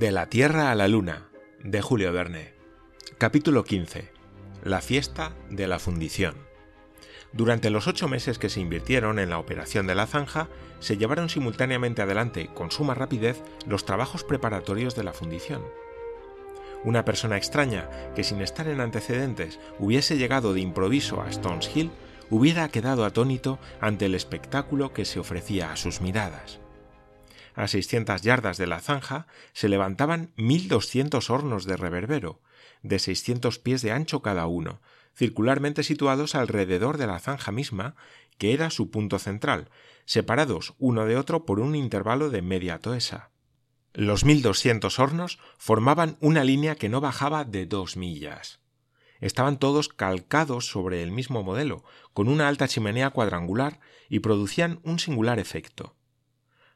De la Tierra a la Luna, de Julio Verne. Capítulo 15. La fiesta de la fundición. Durante los ocho meses que se invirtieron en la operación de la zanja, se llevaron simultáneamente adelante, con suma rapidez, los trabajos preparatorios de la fundición. Una persona extraña, que sin estar en antecedentes hubiese llegado de improviso a Stones Hill, hubiera quedado atónito ante el espectáculo que se ofrecía a sus miradas. A 600 yardas de la zanja se levantaban 1.200 hornos de reverbero, de 600 pies de ancho cada uno, circularmente situados alrededor de la zanja misma, que era su punto central, separados uno de otro por un intervalo de media toesa. Los 1.200 hornos formaban una línea que no bajaba de dos millas. Estaban todos calcados sobre el mismo modelo, con una alta chimenea cuadrangular, y producían un singular efecto.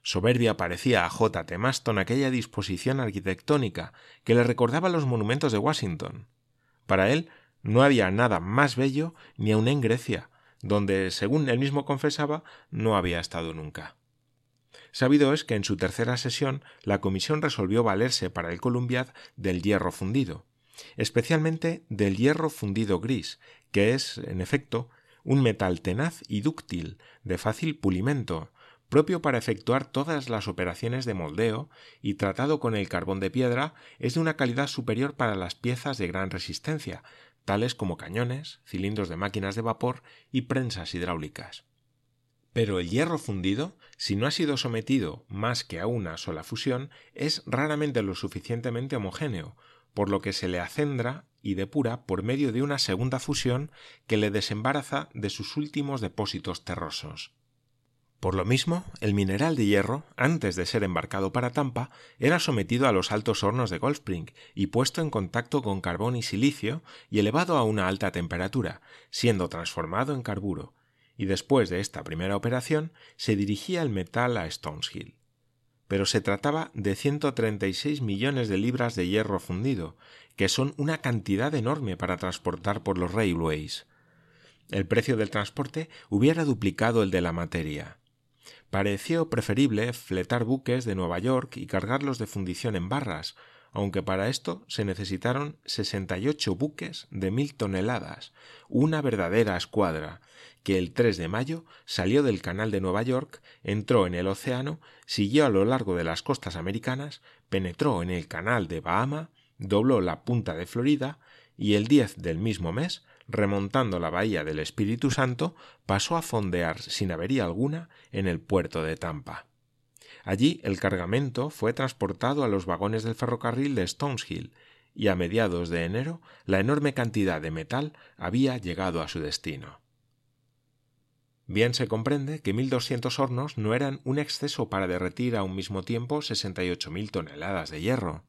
Soberbia parecía a J. T. Maston aquella disposición arquitectónica que le recordaba los monumentos de Washington. Para él no había nada más bello ni aun en Grecia, donde, según él mismo confesaba, no había estado nunca. Sabido es que en su tercera sesión la comisión resolvió valerse para el Columbiad del hierro fundido, especialmente del hierro fundido gris, que es, en efecto, un metal tenaz y dúctil, de fácil pulimento, propio para efectuar todas las operaciones de moldeo y tratado con el carbón de piedra, es de una calidad superior para las piezas de gran resistencia, tales como cañones, cilindros de máquinas de vapor y prensas hidráulicas. Pero el hierro fundido, si no ha sido sometido más que a una sola fusión, es raramente lo suficientemente homogéneo, por lo que se le acendra y depura por medio de una segunda fusión que le desembaraza de sus últimos depósitos terrosos. Por lo mismo, el mineral de hierro, antes de ser embarcado para Tampa, era sometido a los altos hornos de Goldspring y puesto en contacto con carbón y silicio y elevado a una alta temperatura, siendo transformado en carburo, y después de esta primera operación se dirigía el metal a Stoneshill. Pero se trataba de 136 millones de libras de hierro fundido, que son una cantidad enorme para transportar por los railways. El precio del transporte hubiera duplicado el de la materia pareció preferible fletar buques de Nueva York y cargarlos de fundición en barras, aunque para esto se necesitaron 68 buques de mil toneladas, una verdadera escuadra, que el 3 de mayo salió del canal de Nueva York, entró en el océano, siguió a lo largo de las costas americanas, penetró en el canal de Bahama, dobló la punta de Florida y el 10 del mismo mes remontando la bahía del Espíritu Santo, pasó a fondear sin avería alguna en el puerto de Tampa. Allí el cargamento fue transportado a los vagones del ferrocarril de Stoneshill y a mediados de enero la enorme cantidad de metal había llegado a su destino. Bien se comprende que 1.200 hornos no eran un exceso para derretir a un mismo tiempo 68.000 toneladas de hierro.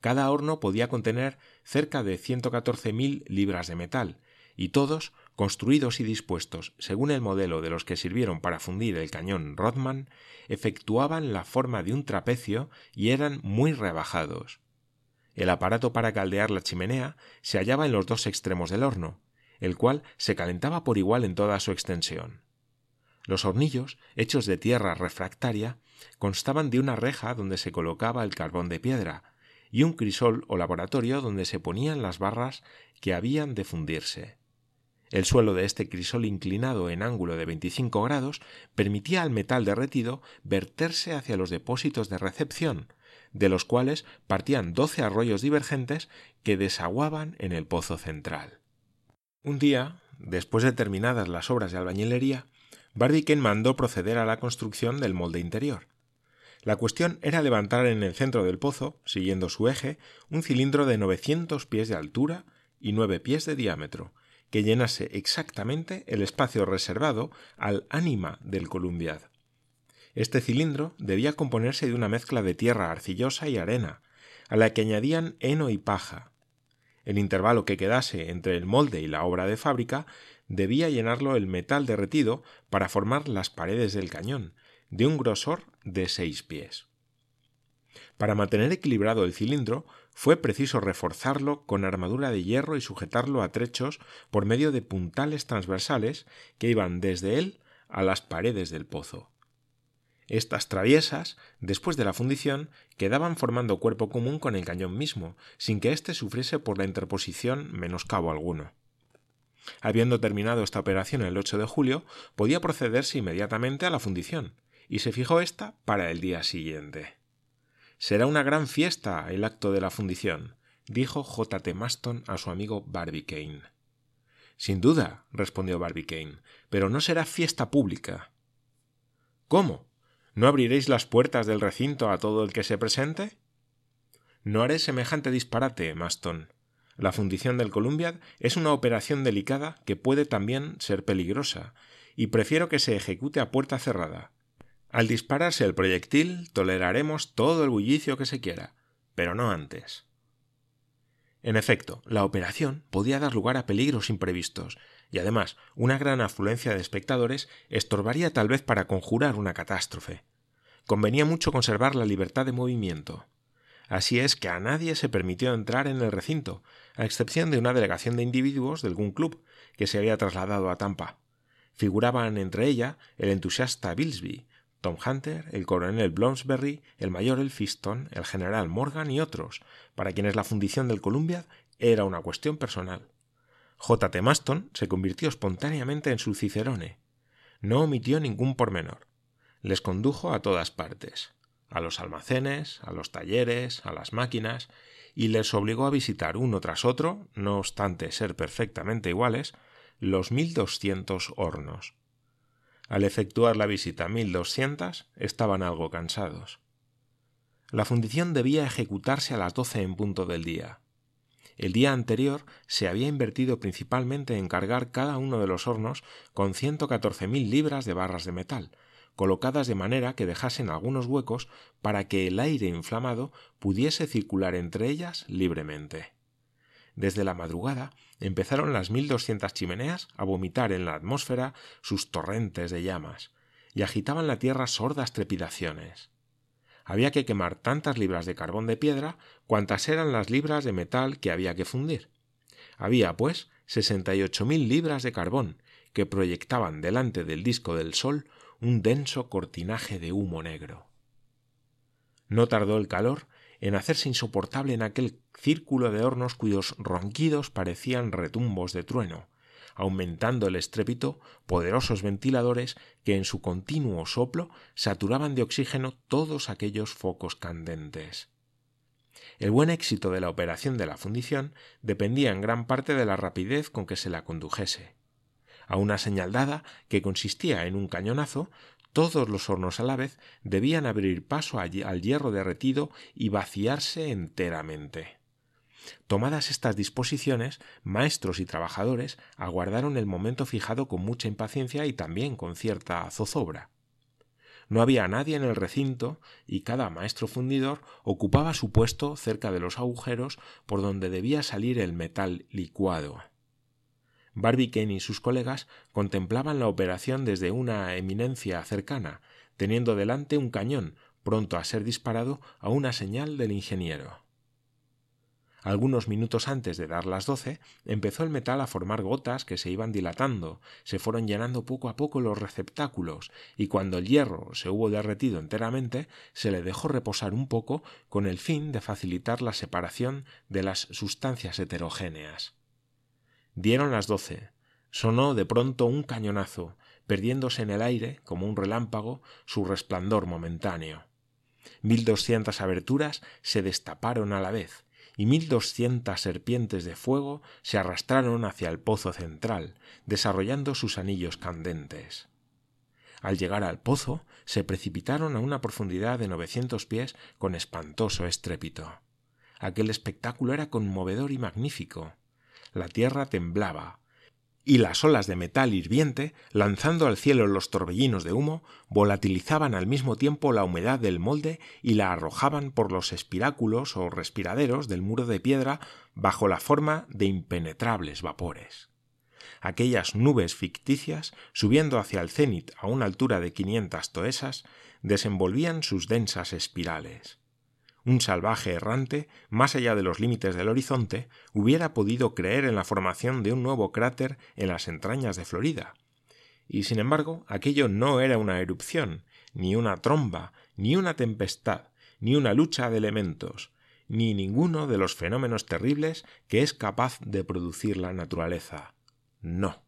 Cada horno podía contener cerca de 114.000 libras de metal, y todos, construidos y dispuestos según el modelo de los que sirvieron para fundir el cañón Rodman, efectuaban la forma de un trapecio y eran muy rebajados. El aparato para caldear la chimenea se hallaba en los dos extremos del horno, el cual se calentaba por igual en toda su extensión. Los hornillos, hechos de tierra refractaria, constaban de una reja donde se colocaba el carbón de piedra, y un crisol o laboratorio donde se ponían las barras que habían de fundirse. El suelo de este crisol inclinado en ángulo de 25 grados permitía al metal derretido verterse hacia los depósitos de recepción, de los cuales partían doce arroyos divergentes que desaguaban en el pozo central. Un día, después de terminadas las obras de albañilería, Barbicane mandó proceder a la construcción del molde interior. La cuestión era levantar en el centro del pozo, siguiendo su eje, un cilindro de 900 pies de altura y nueve pies de diámetro, que llenase exactamente el espacio reservado al ánima del Columbiad. Este cilindro debía componerse de una mezcla de tierra arcillosa y arena, a la que añadían heno y paja. El intervalo que quedase entre el molde y la obra de fábrica debía llenarlo el metal derretido para formar las paredes del cañón, de un grosor de seis pies. Para mantener equilibrado el cilindro fue preciso reforzarlo con armadura de hierro y sujetarlo a trechos por medio de puntales transversales que iban desde él a las paredes del pozo. Estas traviesas, después de la fundición, quedaban formando cuerpo común con el cañón mismo, sin que éste sufriese por la interposición menoscabo alguno. Habiendo terminado esta operación el 8 de julio, podía procederse inmediatamente a la fundición, y se fijó esta para el día siguiente. Será una gran fiesta el acto de la fundición, dijo J. T. Maston a su amigo Barbicane. Sin duda, respondió Barbicane, pero no será fiesta pública. ¿Cómo? ¿No abriréis las puertas del recinto a todo el que se presente? No haré semejante disparate, Maston. La fundición del Columbiad es una operación delicada que puede también ser peligrosa, y prefiero que se ejecute a puerta cerrada. Al dispararse el proyectil toleraremos todo el bullicio que se quiera, pero no antes. En efecto, la operación podía dar lugar a peligros imprevistos, y además una gran afluencia de espectadores estorbaría tal vez para conjurar una catástrofe. Convenía mucho conservar la libertad de movimiento. Así es que a nadie se permitió entrar en el recinto, a excepción de una delegación de individuos de algún club que se había trasladado a Tampa. Figuraban entre ella el entusiasta Billsby, Tom Hunter, el coronel Bloomsbury, el mayor Elphiston, el general Morgan y otros, para quienes la fundición del Columbia era una cuestión personal. J. T. Maston se convirtió espontáneamente en su cicerone. No omitió ningún pormenor. Les condujo a todas partes, a los almacenes, a los talleres, a las máquinas, y les obligó a visitar uno tras otro, no obstante ser perfectamente iguales, los mil doscientos hornos. Al efectuar la visita 1200 estaban algo cansados. La fundición debía ejecutarse a las doce en punto del día. El día anterior se había invertido principalmente en cargar cada uno de los hornos con ciento catorce mil libras de barras de metal, colocadas de manera que dejasen algunos huecos para que el aire inflamado pudiese circular entre ellas libremente. Desde la madrugada empezaron las mil doscientas chimeneas a vomitar en la atmósfera sus torrentes de llamas, y agitaban la tierra sordas trepidaciones. Había que quemar tantas libras de carbón de piedra cuantas eran las libras de metal que había que fundir. Había, pues, sesenta y ocho mil libras de carbón, que proyectaban delante del disco del sol un denso cortinaje de humo negro. No tardó el calor en hacerse insoportable en aquel círculo de hornos cuyos ronquidos parecían retumbos de trueno, aumentando el estrépito poderosos ventiladores que en su continuo soplo saturaban de oxígeno todos aquellos focos candentes. El buen éxito de la operación de la fundición dependía en gran parte de la rapidez con que se la condujese. A una señal dada, que consistía en un cañonazo, todos los hornos a la vez debían abrir paso al hierro derretido y vaciarse enteramente. Tomadas estas disposiciones, maestros y trabajadores aguardaron el momento fijado con mucha impaciencia y también con cierta zozobra. No había nadie en el recinto y cada maestro fundidor ocupaba su puesto cerca de los agujeros por donde debía salir el metal licuado. Barbicane y sus colegas contemplaban la operación desde una eminencia cercana, teniendo delante un cañón pronto a ser disparado a una señal del ingeniero. Algunos minutos antes de dar las doce, empezó el metal a formar gotas que se iban dilatando, se fueron llenando poco a poco los receptáculos, y cuando el hierro se hubo derretido enteramente, se le dejó reposar un poco con el fin de facilitar la separación de las sustancias heterogéneas. Dieron las doce. Sonó de pronto un cañonazo, perdiéndose en el aire, como un relámpago, su resplandor momentáneo. Mil doscientas aberturas se destaparon a la vez, y mil doscientas serpientes de fuego se arrastraron hacia el pozo central, desarrollando sus anillos candentes. Al llegar al pozo, se precipitaron a una profundidad de novecientos pies con espantoso estrépito. Aquel espectáculo era conmovedor y magnífico la tierra temblaba, y las olas de metal hirviente, lanzando al cielo los torbellinos de humo, volatilizaban al mismo tiempo la humedad del molde y la arrojaban por los espiráculos o respiraderos del muro de piedra bajo la forma de impenetrables vapores. Aquellas nubes ficticias, subiendo hacia el cenit a una altura de quinientas toesas, desenvolvían sus densas espirales un salvaje errante, más allá de los límites del horizonte, hubiera podido creer en la formación de un nuevo cráter en las entrañas de Florida. Y sin embargo, aquello no era una erupción, ni una tromba, ni una tempestad, ni una lucha de elementos, ni ninguno de los fenómenos terribles que es capaz de producir la naturaleza. No.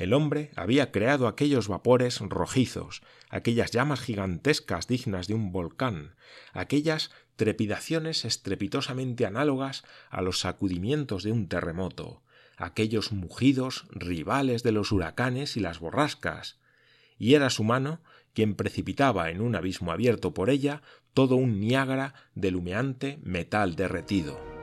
El hombre había creado aquellos vapores rojizos, aquellas llamas gigantescas dignas de un volcán, aquellas trepidaciones estrepitosamente análogas a los sacudimientos de un terremoto, aquellos mugidos rivales de los huracanes y las borrascas, y era su mano quien precipitaba en un abismo abierto por ella todo un Niágara de humeante metal derretido.